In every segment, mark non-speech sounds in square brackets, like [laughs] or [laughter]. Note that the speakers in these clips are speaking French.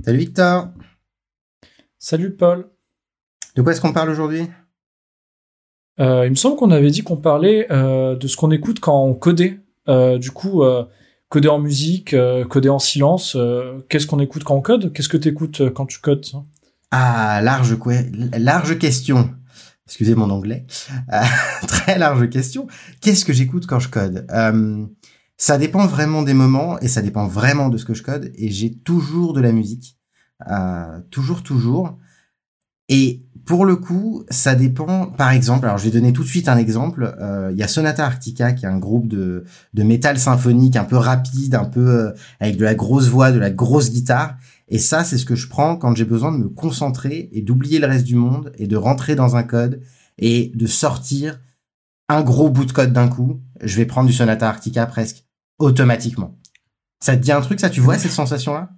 Salut Victor. Salut Paul. De quoi est-ce qu'on parle aujourd'hui? Euh, Il me semble qu'on avait dit qu'on parlait euh, de ce qu'on écoute quand on codait. Euh, du coup, coder en musique, coder en silence. Qu'est-ce qu'on écoute quand on code? Qu'est-ce que tu écoutes quand tu codes Ah, large, large question. Excusez mon anglais. [laughs] très large question. Qu'est-ce que j'écoute quand je code? Ça dépend vraiment des moments et ça dépend vraiment de ce que je code. Et j'ai toujours de la musique. toujours, toujours. Et pour le coup, ça dépend. Par exemple, alors je vais donner tout de suite un exemple. Euh, il y a Sonata Arctica, qui est un groupe de, de métal symphonique un peu rapide, un peu euh, avec de la grosse voix, de la grosse guitare. Et ça, c'est ce que je prends quand j'ai besoin de me concentrer et d'oublier le reste du monde et de rentrer dans un code et de sortir un gros bout de code d'un coup. Je vais prendre du Sonata Arctica presque automatiquement. Ça te dit un truc, ça Tu vois cette sensation-là?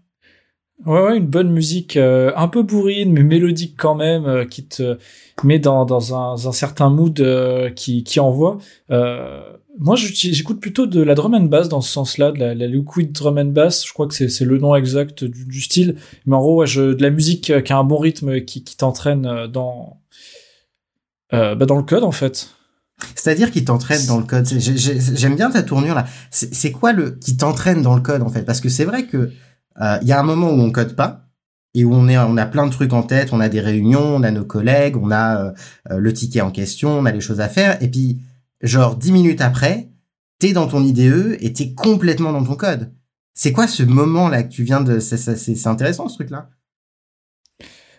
Ouais, ouais, une bonne musique euh, un peu bourrine, mais mélodique quand même, euh, qui te met dans, un, certain mood euh, qui, envoie. moi, j'écoute plutôt de la drum and bass dans ce sens-là, de la, la, liquid drum and bass. Je crois que c'est le nom exact du, style. Mais en gros, ouais, de la musique qui a un bon rythme, qui, qui t'entraîne dans, bah, dans le code, en fait. C'est-à-dire qui t'entraîne dans le code. J'aime bien ta tournure là. C'est quoi le qui t'entraîne dans le code en fait? Parce que c'est vrai que euh, il y a un moment où on code pas et où on est, on a plein de trucs en tête, on a des réunions, on a nos collègues, on a euh, euh, le ticket en question, on a les choses à faire, et puis genre dix minutes après, t'es dans ton IDE et t'es complètement dans ton code. C'est quoi ce moment là que tu viens de, c'est intéressant ce truc là.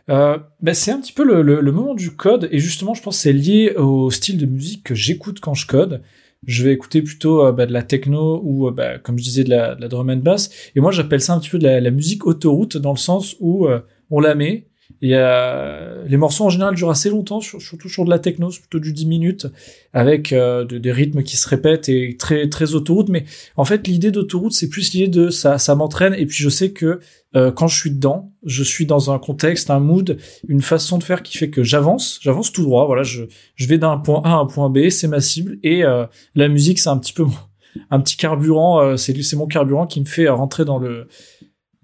Euh, bah c'est un petit peu le, le, le, moment du code et justement je pense que c'est lié au style de musique que j'écoute quand je code je vais écouter plutôt euh, bah, de la techno ou, euh, bah, comme je disais, de la, drum and bass. Et moi, j'appelle ça un petit peu de la, la musique autoroute dans le sens où euh, on la met, y a... Les morceaux en général durent assez longtemps, surtout sur de la techno, plutôt du 10 minutes, avec euh, des rythmes qui se répètent et très très autoroute. Mais en fait, l'idée d'autoroute, c'est plus l'idée de ça, ça m'entraîne. Et puis je sais que euh, quand je suis dedans, je suis dans un contexte, un mood, une façon de faire qui fait que j'avance, j'avance tout droit. Voilà, je, je vais d'un point A à un point B, c'est ma cible. Et euh, la musique, c'est un petit peu un petit carburant. c'est c'est mon carburant qui me fait rentrer dans le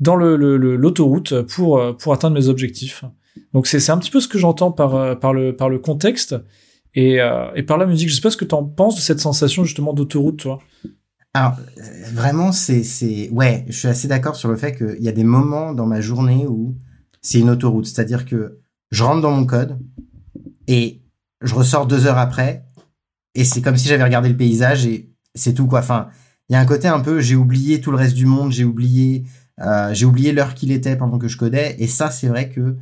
dans l'autoroute euh, pour atteindre mes objectifs. Donc c'est un petit peu ce que j'entends par, euh, le, contexte et, euh, et par la musique. Je sais pas ce que tu en penses de cette sensation justement d'autoroute, toi. Alors, vraiment, c'est... Ouais, je suis assez d'accord sur le fait qu'il y a des moments dans ma journée où c'est une autoroute. C'est-à-dire que je rentre dans mon code et je ressors deux heures après et c'est comme si j'avais regardé le paysage et c'est tout, quoi. Enfin, il y a un côté un peu, j'ai oublié tout le reste du monde, j'ai oublié euh, j'ai oublié l'heure qu'il était pendant que je codais. Et ça, c'est vrai que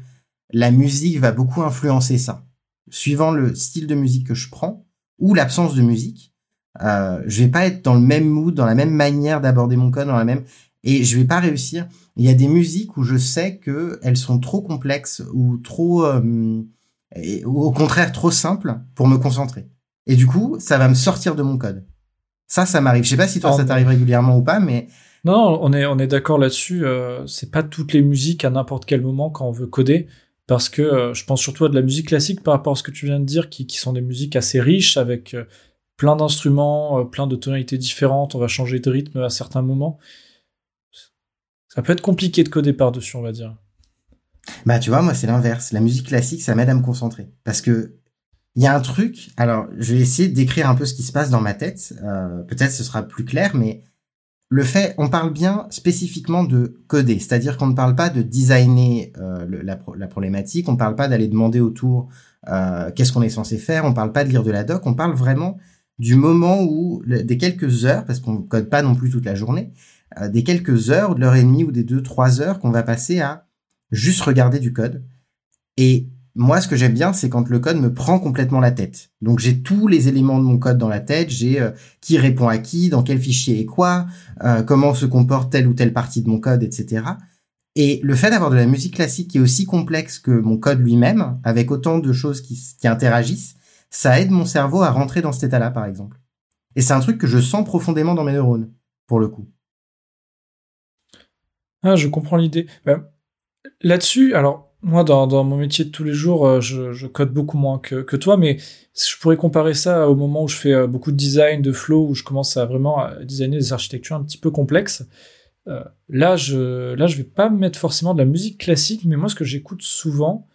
la musique va beaucoup influencer ça. Suivant le style de musique que je prends ou l'absence de musique, euh, je vais pas être dans le même mood, dans la même manière d'aborder mon code, dans la même et je vais pas réussir. Il y a des musiques où je sais que elles sont trop complexes ou trop, euh, ou au contraire trop simples pour me concentrer. Et du coup, ça va me sortir de mon code. Ça, ça m'arrive. Je sais pas si toi, ça t'arrive régulièrement ou pas, mais non, on est, on est d'accord là-dessus. Euh, c'est pas toutes les musiques à n'importe quel moment quand on veut coder, parce que euh, je pense surtout à de la musique classique par rapport à ce que tu viens de dire, qui, sont des musiques assez riches avec euh, plein d'instruments, plein de tonalités différentes. On va changer de rythme à certains moments. Ça peut être compliqué de coder par-dessus, on va dire. Bah, tu vois, moi, c'est l'inverse. La musique classique, ça m'aide à me concentrer. Parce que il y a un truc. Alors, je vais essayer de décrire un peu ce qui se passe dans ma tête. Peut-être ce sera plus clair, mais le fait, on parle bien spécifiquement de coder, c'est-à-dire qu'on ne parle pas de designer euh, la, problématique, on ne parle pas d'aller demander autour euh, qu'est-ce qu'on est censé faire, on ne parle pas de lire de la doc, on parle vraiment du moment où, des quelques heures, parce qu'on ne code pas non plus toute la journée, euh, des quelques heures, de l'heure et demie ou des deux, trois heures qu'on va passer à juste regarder du code. Et moi, ce que j'aime bien, c'est quand le code me prend complètement la tête. Donc, j'ai tous les éléments de mon code dans la tête. J'ai euh, qui répond à qui, dans quel fichier et quoi, euh, comment se comporte telle ou telle partie de mon code, etc. Et le fait d'avoir de la musique classique qui est aussi complexe que mon code lui-même, avec autant de choses qui, qui interagissent, ça aide mon cerveau à rentrer dans cet état-là, par exemple. Et c'est un truc que je sens profondément dans mes neurones, pour le coup. Ah, je comprends l'idée. Ben, là-dessus, alors moi, dans, mon métier de tous les jours, euh, je, code beaucoup moins que, toi, mais je pourrais comparer ça au moment où je fais euh, beaucoup de design, de flow, où je commence à vraiment à designer des architectures un petit peu complexes. là, je là je vais pas mettre forcément de la musique classique, mais moi ce que j'écoute souvent,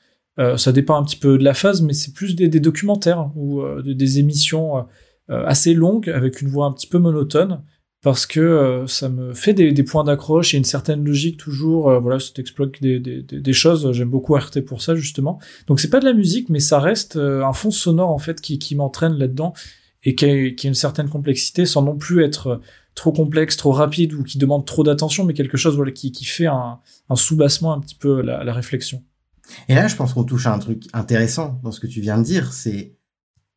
ça dépend un petit peu de la phase, mais c'est plus des, documentaires ou des émissions assez longues avec une voix un petit peu monotone parce que euh, ça me fait des, points d'accroche et une certaine logique toujours. Euh, voilà, ça t'exploite des, des, choses. J'aime beaucoup RT pour ça justement. Donc c'est pas de la musique, mais ça reste euh, un fond sonore en fait qui, qui m'entraîne là-dedans et qui a, qui a, une certaine complexité sans non plus être trop complexe, trop rapide ou qui demande trop d'attention, mais quelque chose voilà qui, qui fait un, un sous-bassement un petit peu la, la réflexion. Et là, je pense qu'on touche à un truc intéressant dans ce que tu viens de dire, c'est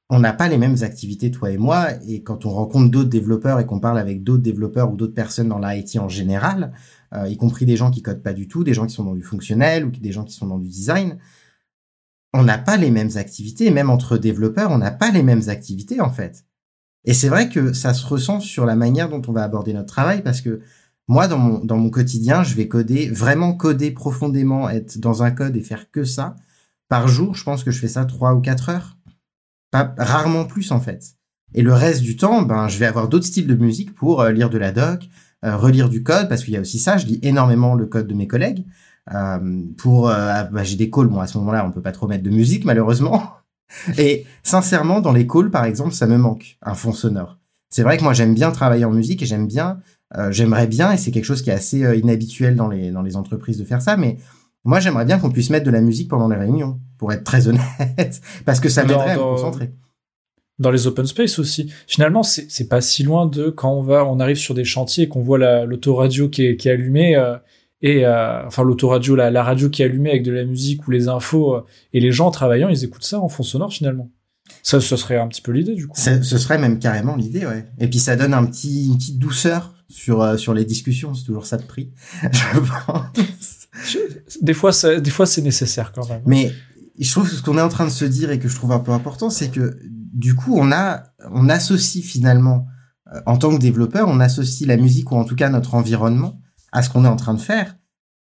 on n'a pas les mêmes activités, toi et moi, et quand on rencontre d'autres développeurs et qu'on parle avec d'autres développeurs ou d'autres personnes dans l'IT en général, euh, y compris des gens qui codent pas du tout, des gens qui sont dans du fonctionnel ou des gens qui sont dans du design, on n'a pas les mêmes activités, même entre développeurs, on n'a pas les mêmes activités en fait. Et c'est vrai que ça se ressent sur la manière dont on va aborder notre travail, parce que moi, dans mon, dans mon quotidien, je vais coder, vraiment coder profondément, être dans un code et faire que ça. Par jour, je pense que je fais ça trois ou quatre heures pas rarement plus en fait. Et le reste du temps, ben, je vais avoir d'autres styles de musique pour euh, lire de la doc, euh, relire du code, parce qu'il y a aussi ça, je lis énormément le code de mes collègues. Euh, pour, bah, j'ai des calls, bon à ce moment-là, on peut pas trop mettre de musique [laughs] malheureusement. Et sincèrement, dans les calls, par exemple, ça me manque un fond sonore. C'est vrai que moi j'aime bien travailler en musique et j'aime bien, j'aimerais bien, et c'est quelque chose qui est assez inhabituel dans les dans les entreprises de faire ça, mais moi, j'aimerais bien qu'on puisse mettre de la musique pendant les réunions, pour être très honnête, [laughs] parce que ça m'aiderait à me concentrer. Dans les open space aussi. Finalement, c'est pas si loin de quand on va, on arrive sur des chantiers et qu'on voit l'autoradio qui est, qui est allumée, euh, et euh, enfin l'autoradio, la, la radio qui est allumée avec de la musique ou les infos, euh, et les gens travaillant, ils écoutent ça en fond sonore finalement. Ça, ce serait un petit peu l'idée du coup. Ce serait même carrément l'idée, ouais. Et puis ça donne un petit, une petite douceur sur sur les discussions. C'est toujours ça de prix, [laughs] je pense des fois, des fois, c'est nécessaire quand même. Mais je trouve ce qu'on est en train de se dire et que je trouve un peu important, c'est que du coup, on a, on associe finalement, euh, en tant que développeur, on associe la musique ou en tout cas notre environnement à ce qu'on est en train de faire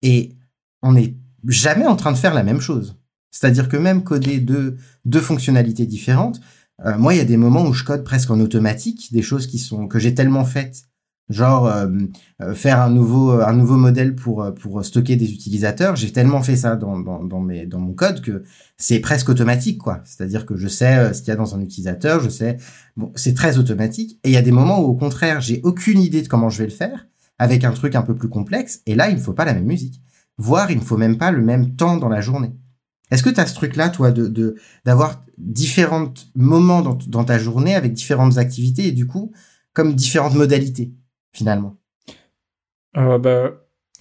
et on n'est jamais en train de faire la même chose. C'est-à-dire que même coder deux, deux fonctionnalités différentes, euh, moi, il y a des moments où je code presque en automatique, des choses qui sont que j'ai tellement faites genre euh, euh, faire un nouveau un nouveau modèle pour euh, pour stocker des utilisateurs. J'ai tellement fait ça dans dans dans mes dans mon code que c'est presque automatique quoi. C'est-à-dire que je sais ce qu'il y a dans un utilisateur je sais. Bon c'est très automatique. Et il y a des moments où au contraire j'ai aucune idée de comment je vais le faire avec un truc un peu plus complexe. Et là il ne faut pas la même musique. Voire il ne faut même pas le même temps dans la journée. Est-ce que tu as ce truc là toi de de d'avoir différents moments dans, dans ta journée avec différentes activités et du coup comme différentes modalités? Finalement euh, bah,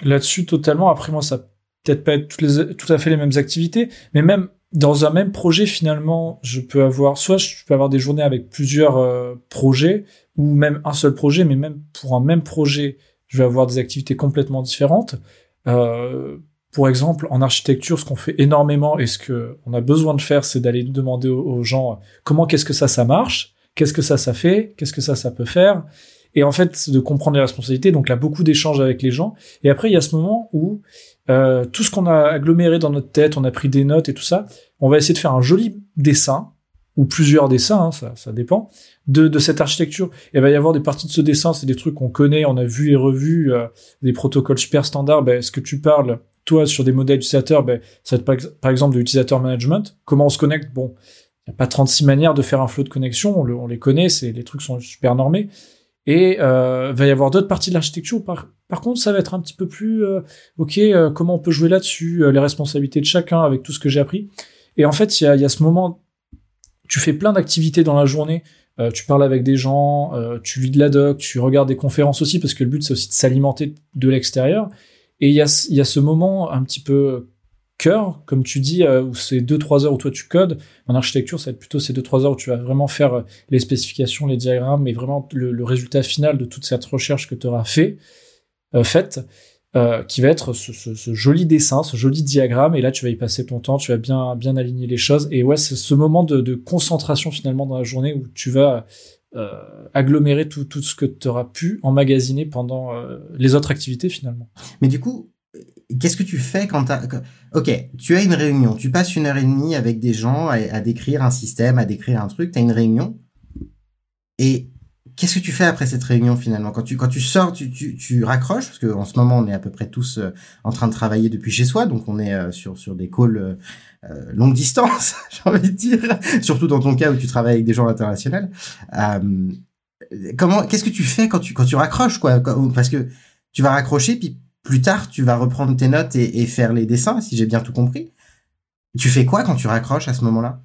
Là-dessus, totalement. Après, moi, ça peut-être pas être toutes les, tout à fait les mêmes activités, mais même dans un même projet, finalement, je peux avoir, soit je peux avoir des journées avec plusieurs euh, projets, ou même un seul projet, mais même pour un même projet, je vais avoir des activités complètement différentes. Euh, pour exemple, en architecture, ce qu'on fait énormément et ce que on a besoin de faire, c'est d'aller demander aux, aux gens comment qu'est-ce que ça, ça marche, qu'est-ce que ça, ça fait, qu'est-ce que ça, ça peut faire, et en fait de comprendre les responsabilités. Donc là, beaucoup d'échanges avec les gens. Et après, il y a ce moment où euh, tout ce qu'on a aggloméré dans notre tête, on a pris des notes et tout ça, on va essayer de faire un joli dessin ou plusieurs dessins, hein, ça, ça dépend, de, de cette architecture. il va y avoir des parties de ce dessin, c'est des trucs qu'on connaît, on a vu et revu, euh, des protocoles super standards. Ben, ce que tu parles, toi, sur des modèles utilisateurs, ben, ça va être par, exemple de l'utilisateur management. Comment on se connecte? Bon, il n'y a pas 36 manières de faire un flow de connexion, on, on les connaît, c'est les trucs sont super normés. Et euh, va y avoir d'autres parties de l'architecture. Par, par contre, ça va être un petit peu plus, euh, ok, euh, comment on peut jouer là-dessus, euh, les responsabilités de chacun avec tout ce que j'ai appris. Et en fait, il y a, y a, ce moment, tu fais plein d'activités dans la journée. tu parles avec des gens, tu lis de la doc, tu regardes des conférences aussi, parce que le but c'est aussi de s'alimenter de l'extérieur. Et il y a, y a ce moment un petit peu cœur, comme tu dis, euh, où c'est 2-3 heures où toi tu codes. En architecture, ça va être plutôt ces 2-3 heures où tu vas vraiment faire euh, les spécifications, les diagrammes, mais vraiment le, résultat final de toute cette recherche que tu auras fait, euh, faite, qui va être ce, joli dessin, ce joli diagramme. Et là, tu vas y passer ton temps, tu vas bien, bien aligner les choses. Et ouais, c'est ce moment de, concentration finalement dans la journée où tu vas agglomérer tout, tout ce que tu auras pu emmagasiner pendant les autres activités finalement. Mais du coup, qu'est-ce que tu fais quand t'as... Ok, tu as une réunion, tu passes une heure et demie avec des gens à, décrire un système, à décrire un truc, tu as une réunion. Et qu'est-ce que tu fais après cette réunion finalement? Quand tu quand tu sors, tu, tu, tu raccroches? Parce que en ce moment on est à peu près tous euh, en train de travailler depuis chez soi, donc on est euh, sur sur des calls euh, longue distance, [laughs] j'ai envie de dire, surtout dans ton cas où tu travailles avec des gens internationaux. comment qu'est-ce que tu fais quand tu quand tu raccroches quoi? Parce que tu vas raccrocher puis plus tard tu vas reprendre tes notes et, faire les dessins si j'ai bien tout compris. Tu fais quoi quand tu raccroches à ce moment-là?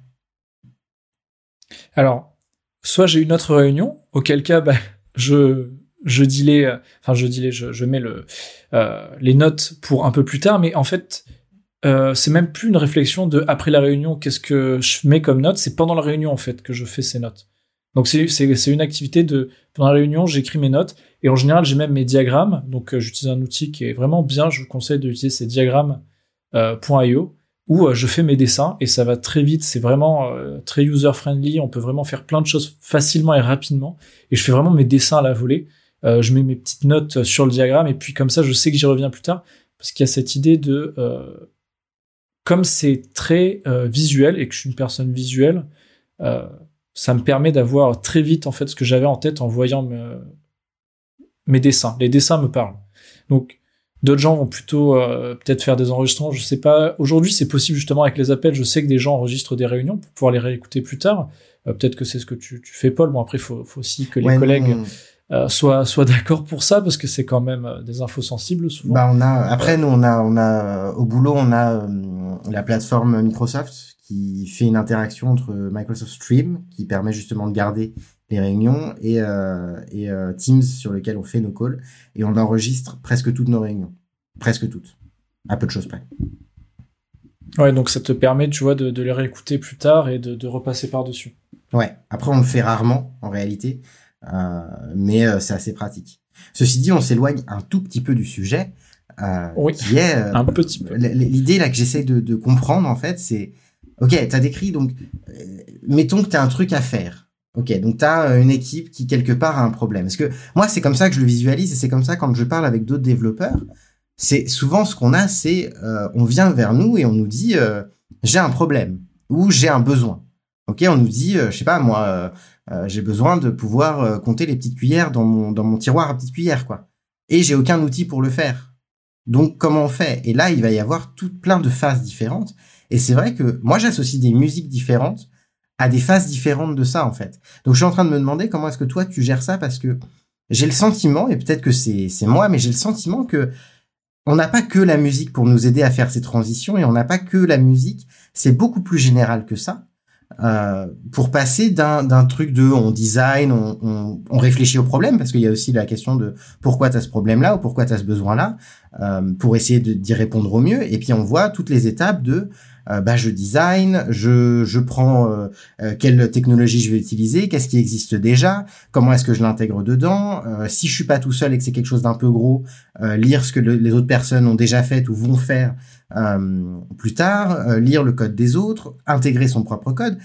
Alors soit j'ai une autre réunion, auquel cas, bah, je je dis enfin je dis je, je mets le euh, les notes pour un peu plus tard, mais en fait euh, c'est même plus une réflexion de après la réunion qu'est-ce que je mets comme notes, c'est pendant la réunion en fait que je fais ces notes. Donc c'est une activité de pendant la réunion j'écris mes notes et en général j'ai même mes diagrammes, donc euh, j'utilise un outil qui est vraiment bien, je vous conseille d'utiliser ces diagrammes euh, où euh, je fais mes dessins et ça va très vite, c'est vraiment très user-friendly, on peut vraiment faire plein de choses facilement et rapidement, et je fais vraiment mes dessins à la volée, je mets mes petites notes sur le diagramme, et puis comme ça je sais que j'y reviens plus tard, parce qu'il y a cette idée de... comme c'est très visuel et que je suis une personne visuelle, ça me permet d'avoir très vite en fait ce que j'avais en tête en voyant mes dessins. Les dessins me parlent. Donc D'autres gens vont plutôt euh, peut-être faire des enregistrements, je sais pas. Aujourd'hui, c'est possible justement avec les appels. Je sais que des gens enregistrent des réunions pour pouvoir les réécouter plus tard. Euh, peut-être que c'est ce que tu, tu, fais, Paul. Bon, après, faut, faut, aussi que les collègues euh, soient, soient d'accord pour ça parce que c'est quand même des infos sensibles souvent. Bah, on a. Après, nous, on a, on a au boulot, on a la plateforme Microsoft qui fait une interaction entre Microsoft Stream qui permet justement de garder les réunions et, euh, et euh, Teams sur lequel on fait nos calls et on enregistre presque toutes nos réunions. Presque toutes. À peu de choses près. Ouais, donc ça te permet, tu vois, de, de les réécouter plus tard et de, de repasser par-dessus. Ouais, après on le fait rarement en réalité, euh, mais c'est assez pratique. Ceci dit, on s'éloigne un tout petit peu du sujet. Euh, oui, qui est, [laughs] un petit peu. L'idée là que j'essaie de, de comprendre en fait, c'est, ok, t'as décrit donc, mettons que t'as un truc à faire Ok, donc tu as euh, une équipe qui quelque part a un problème. Parce que moi, c'est comme ça que je le visualise et c'est comme ça quand je parle avec d'autres développeurs. C'est souvent ce qu'on a, c'est euh, on vient vers nous et on nous dit euh, j'ai un problème ou j'ai un besoin. Ok, on nous dit je sais pas moi j'ai besoin de pouvoir compter les petites cuillères dans mon dans mon tiroir à petites cuillères quoi. Et j'ai aucun outil pour le faire. Donc comment on fait? Et là il va y avoir tout plein de phases différentes. Et c'est vrai que moi j'associe des musiques différentes à des phases différentes de ça en fait. Donc je suis en train de me demander comment est-ce que toi tu gères ça parce que j'ai le sentiment et peut-être que c'est moi mais j'ai le sentiment que on n'a pas que la musique pour nous aider à faire ces transitions et on n'a pas que la musique, c'est beaucoup plus général que ça. Euh, pour passer d'un, truc de on design, on, on, on réfléchit au problème, parce qu'il y a aussi la question de pourquoi tu as ce problème-là ou pourquoi tu as ce besoin-là, euh, pour essayer d'y répondre au mieux. Et puis on voit toutes les étapes de euh, bah, je design, je, je prends euh, euh, quelle technologie je vais utiliser, qu'est-ce qui existe déjà, comment est-ce que je l'intègre dedans. si je suis pas tout seul et que c'est quelque chose d'un peu gros, lire ce que les autres personnes ont déjà fait ou vont faire plus tard, lire le code des autres, intégrer son propre code.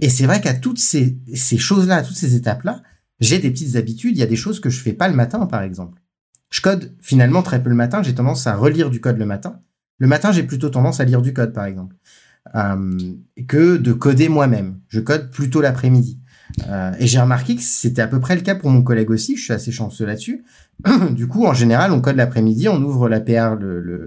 Et c'est vrai qu'à toutes ces, ces choses-là, à toutes ces étapes-là, j'ai des petites habitudes. Il y a des choses que je fais pas le matin, par exemple. Je code finalement très peu le matin. J'ai tendance à relire du code le matin. Le matin, j'ai plutôt tendance à lire du code, par exemple, euh, que de coder moi-même. Je code plutôt l'après-midi. Euh, et j'ai remarqué que c'était à peu près le cas pour mon collègue aussi. Je suis assez chanceux là-dessus. [clears throat] du coup, en général, on code l'après-midi, on ouvre la PR,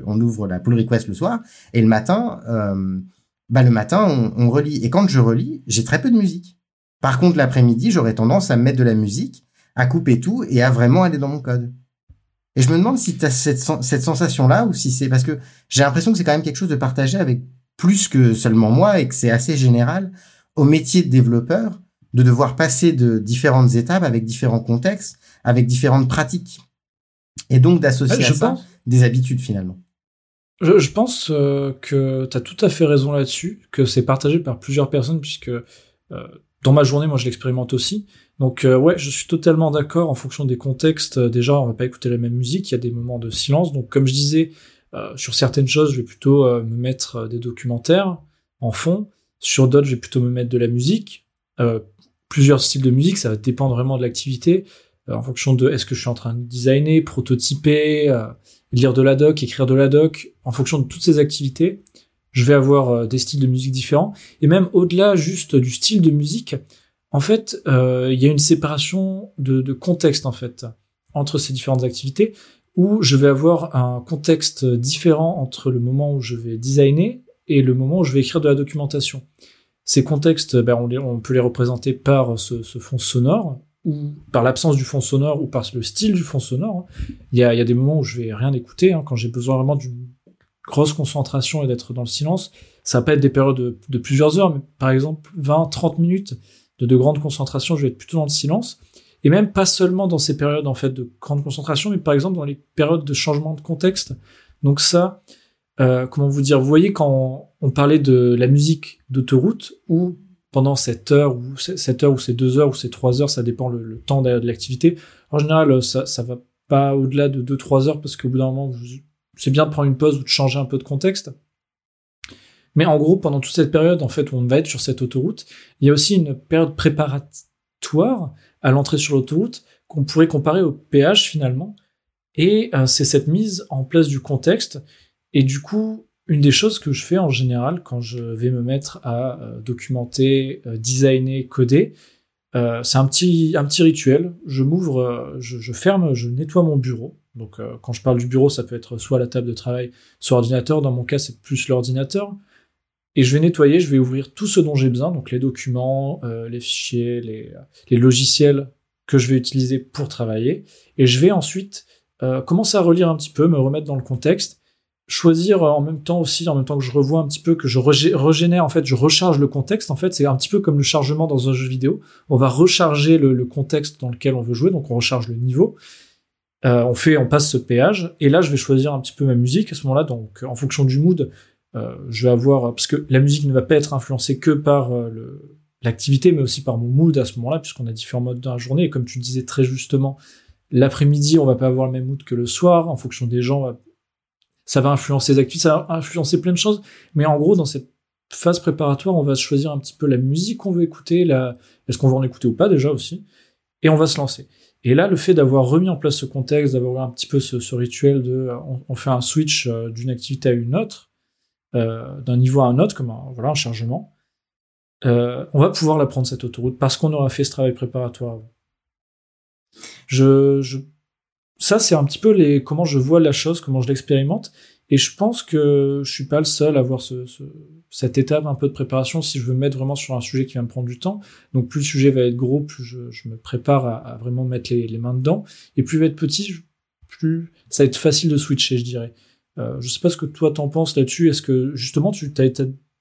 on ouvre la pull request le soir, et le matin, euh, bah le matin, on, on relit. Et quand je relis, j'ai très peu de musique. Par contre, l'après-midi, j'aurais tendance à mettre de la musique, à couper tout et à vraiment aller dans mon code. Et je me demande si tu as cette, cette sensation-là ou si c'est parce que j'ai l'impression que c'est quand même quelque chose de partagé avec plus que seulement moi et que c'est assez général au métier de développeur de devoir passer de différentes étapes avec différents contextes, avec différentes pratiques. Et donc d'associer à ça des habitudes finalement. Je, je pense euh, que tu as tout à fait raison là-dessus, que c'est partagé par plusieurs personnes puisque euh, dans ma journée, moi je l'expérimente aussi. Donc euh, ouais, je suis totalement d'accord en fonction des contextes. Euh, déjà, on va pas écouter la même musique, il y a des moments de silence. Donc comme je disais, euh, sur certaines choses, je vais plutôt me mettre des documentaires en fond. Sur d'autres, je vais plutôt me mettre de la musique. plusieurs styles de musique, ça va dépendre vraiment de l'activité. en fonction de est-ce que je suis en train de designer, prototyper, lire de la doc, écrire de la doc. En fonction de toutes ces activités, je vais avoir des styles de musique différents. Et même au-delà juste du style de musique, en fait, euh, il y a une séparation de, contexte en fait entre ces différentes activités où je vais avoir un contexte différent entre le moment où je vais designer et le moment où je vais écrire de la documentation. Ces contextes, ben, on, peut les représenter par ce, fond sonore ou par l'absence du fond sonore ou par le style du fond sonore. Il y a, des moments où je vais rien écouter hein, quand j'ai besoin vraiment d'une grosse concentration et d'être dans le silence. Ça peut être des périodes de, de plusieurs heures, mais par exemple 20, 30 minutes de, de grande concentration, je vais être plutôt dans le silence. Et même pas seulement dans ces périodes en fait de grande concentration, mais par exemple dans les périodes de changement de contexte. Donc ça, euh, comment vous dire, vous voyez quand on, parlait de la musique d'autoroute, ou pendant cette heure, ou cette heure, ou ces deux heures, ou ces trois heures, ça dépend le, temps de l'activité. En général, ça, ça va pas au-delà de deux, trois heures, parce qu'au bout d'un moment, c'est bien de prendre une pause ou de changer un peu de contexte. Mais en gros, pendant toute cette période, en fait, où on va être sur cette autoroute, il y a aussi une période préparatoire à l'entrée sur l'autoroute qu'on pourrait comparer au péage finalement. Et euh, c'est cette mise en place du contexte. Et du coup, une des choses que je fais en général quand je vais me mettre à euh, documenter, euh, designer, coder, c'est un petit, rituel. Je m'ouvre, je, je, ferme, je nettoie mon bureau. Donc quand je parle du bureau, ça peut être soit la table de travail, soit l'ordinateur. Dans mon cas, c'est plus l'ordinateur. Et je vais nettoyer, je vais ouvrir tout ce dont j'ai besoin, donc les documents, euh, les fichiers, les, les, logiciels que je vais utiliser pour travailler. Et je vais ensuite euh, commencer à relire un petit peu, me remettre dans le contexte, choisir en même temps aussi, en même temps que je revois un petit peu, que je régénère, en fait, je recharge le contexte. En fait, c'est un petit peu comme le chargement dans un jeu vidéo. On va recharger le, contexte dans lequel on veut jouer, donc on recharge le niveau. Euh, on fait, on passe ce péage, et là, je vais choisir un petit peu ma musique à ce moment-là. Donc, en fonction du mood, euh, je vais avoir parce que la musique ne va pas être influencée que par euh, l'activité, mais aussi par mon mood à ce moment-là, puisqu'on a différents modes dans la journée. Et comme tu disais très justement, l'après-midi, on va pas avoir le même mood que le soir, en fonction des gens. Ça va influencer les activités, ça va influencer plein de choses. Mais en gros, dans cette phase préparatoire, on va choisir un petit peu la musique qu'on veut écouter, est-ce qu'on va en écouter ou pas déjà aussi, et on va se lancer. Et là, le fait d'avoir remis en place ce contexte, d'avoir un petit peu ce, rituel de, on, fait un switch euh, d'une activité à une autre, euh, d'un niveau à un autre, comme un, voilà, un chargement, euh, on va pouvoir la prendre cette autoroute parce qu'on aura fait ce travail préparatoire. Je. Ça, c'est un petit peu les comment je vois la chose, comment je l'expérimente. Et je pense que je suis pas le seul à avoir ce, ce, cette étape un peu de préparation si je veux mettre vraiment sur un sujet qui va me prendre du temps. Donc plus le sujet va être gros, plus je, me prépare à, à, vraiment mettre les, les, mains dedans. Et plus il va être petit, plus ça va être facile de switcher, je dirais. Euh, je sais pas ce que toi t'en penses là-dessus. Est-ce que justement tu t'as,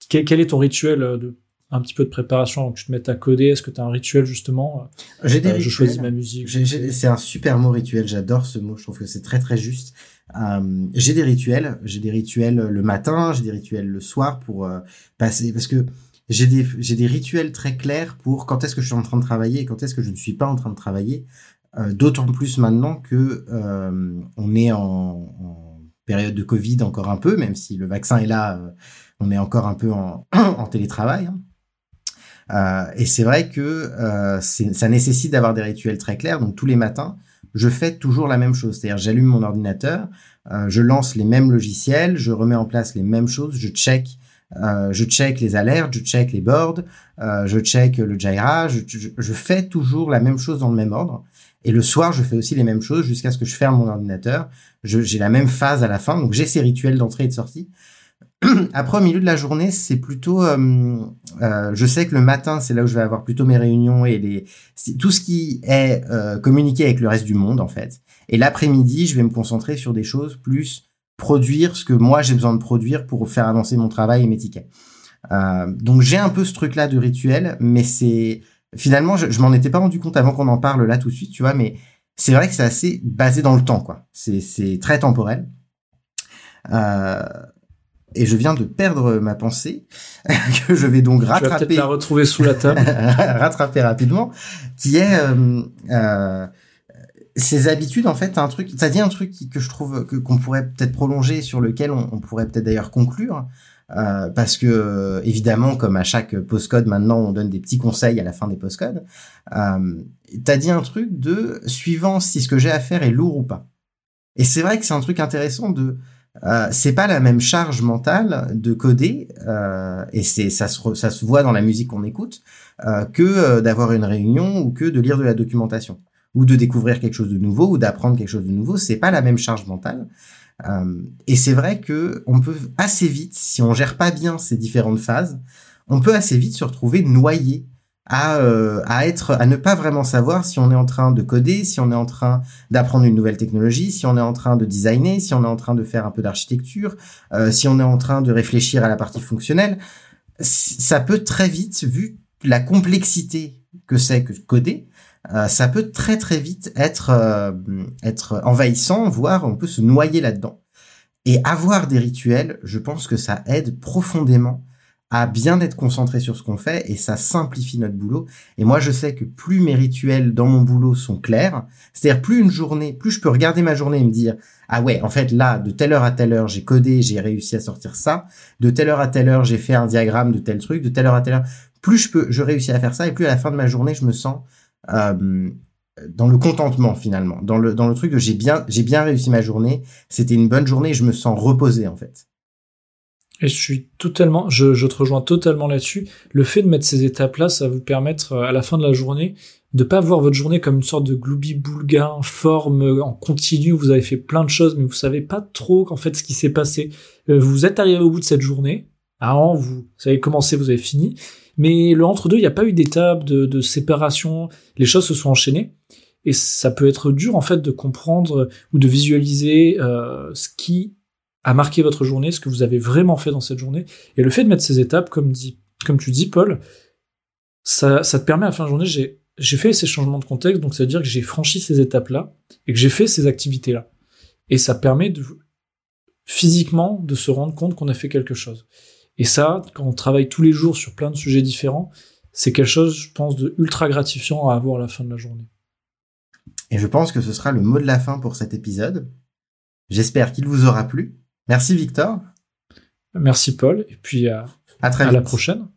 quel, est ton rituel euh, de un petit peu de préparation avant que tu te mettes à coder? Est-ce que tu as un rituel justement euh, J'ai des euh, Je choisis ma musique. c'est un super mot rituel. J'adore ce mot. Je trouve que c'est très très juste. Euh, j'ai des rituels. J'ai des rituels le matin. J'ai des rituels le soir pour euh, passer parce que j'ai des j'ai des rituels très clairs pour quand est-ce que je suis en train de travailler et quand est-ce que je ne suis pas en train de travailler. D'autant plus maintenant que on est en, en période de Covid encore un peu, même si le vaccin est là, euh, on est encore un peu en, [clears throat] télétravail. Hein. Euh, et c'est vrai que euh, ça nécessite d'avoir des rituels très clairs. Donc tous les matins, je fais toujours la même chose. C'est-à-dire j'allume mon ordinateur, euh, je lance les mêmes logiciels, je remets en place les mêmes choses, je check. Euh, je check les alertes, je check les boards, je check le Jira, je, je, je, fais toujours la même chose dans le même ordre. Et le soir, je fais aussi les mêmes choses jusqu'à ce que je ferme mon ordinateur. J'ai la même phase à la fin, donc j'ai ces rituels d'entrée et de sortie. [clears throat] Après, au milieu de la journée, c'est plutôt. Euh, euh, je sais que le matin, c'est là où je vais avoir plutôt mes réunions et les tout ce qui est euh, communiqué avec le reste du monde, en fait. Et l'après-midi, je vais me concentrer sur des choses plus produire ce que moi j'ai besoin de produire pour faire avancer mon travail et mes tickets. Donc j'ai un peu ce truc-là de rituel, mais c'est finalement, je, je m'en étais pas rendu compte avant qu'on en parle là tout de suite, tu vois, mais c'est vrai que c'est assez basé dans le temps, quoi. C'est, c'est très temporel. Euh, et je viens de perdre ma pensée, [laughs] que je vais donc rattraper. Tu vas peut-être la retrouver sous la table. [laughs] rattraper rapidement, qui est euh, euh, ces habitudes, en fait, un truc, ça dit un truc que je trouve que qu'on pourrait peut-être prolonger, sur lequel on, on pourrait peut-être d'ailleurs conclure. Euh, parce que évidemment, comme à chaque postcode maintenant, on donne des petits conseils à la fin des postcodes. Euh, T'as dit un truc de suivant si ce que j'ai à faire est lourd ou pas. Et c'est vrai que c'est un truc intéressant de euh, c'est pas la même charge mentale de coder euh, et c'est ça se ça se voit dans la musique qu'on écoute euh, que euh, d'avoir une réunion ou que de lire de la documentation ou de découvrir quelque chose de nouveau ou d'apprendre quelque chose de nouveau c'est pas la même charge mentale et c'est vrai que on peut assez vite si on gère pas bien ces différentes phases on peut assez vite se retrouver noyé à, euh, à être à ne pas vraiment savoir si on est en train de coder, si on est en train d'apprendre une nouvelle technologie, si on est en train de designer, si on est en train de faire un peu d'architecture, euh, si on est en train de réfléchir à la partie fonctionnelle. Ça peut très vite, vu la complexité que c'est que coder, euh, ça peut très très vite être euh, être envahissant, voire on peut se noyer là-dedans. Et avoir des rituels, je pense que ça aide profondément à bien être concentré sur ce qu'on fait et ça simplifie notre boulot. Et moi, je sais que plus mes rituels dans mon boulot sont clairs, c'est-à-dire plus une journée, plus je peux regarder ma journée et me dire, ah ouais, en fait, là, de telle heure à telle heure, j'ai codé, j'ai réussi à sortir ça. De telle heure à telle heure, j'ai fait un diagramme de tel truc. De telle heure à telle heure, plus je peux, je réussis à faire ça et plus à la fin de ma journée, je me sens euh, dans le contentement finalement, dans le dans le truc de j'ai bien j'ai bien réussi ma journée, c'était une bonne journée, je me sens reposé en fait. Et je suis totalement, je, je te rejoins totalement là-dessus. Le fait de mettre ces étapes-là, ça va vous permettre euh, à la fin de la journée de pas voir votre journée comme une sorte de gloubi-boulga forme euh, en continu. Vous avez fait plein de choses, mais vous savez pas trop en fait ce qui s'est passé. Vous êtes arrivé au bout de cette journée. Avant, vous, avez commencé, vous avez fini. Mais le entre-deux, il n'y a pas eu d'étape de, séparation. Les choses se sont enchaînées. Et ça peut être dur en fait de comprendre ou de visualiser euh, ce qui à marquer votre journée, ce que vous avez vraiment fait dans cette journée. Et le fait de mettre ces étapes, comme, dit, comme tu dis, Paul, ça, te permet à la fin de journée, j'ai, j'ai fait ces changements de contexte, donc ça veut dire que j'ai franchi ces étapes-là et que j'ai fait ces activités-là. Et ça permet de, physiquement de se rendre compte qu'on a fait quelque chose. Et ça, quand on travaille tous les jours sur plein de sujets différents, c'est quelque chose, je pense, de ultra gratifiant à avoir à la fin de la journée. Et je pense que ce sera le mot de la fin pour cet épisode. J'espère qu'il vous aura plu. Merci Victor. Merci Paul, et puis à, à, très à la prochaine.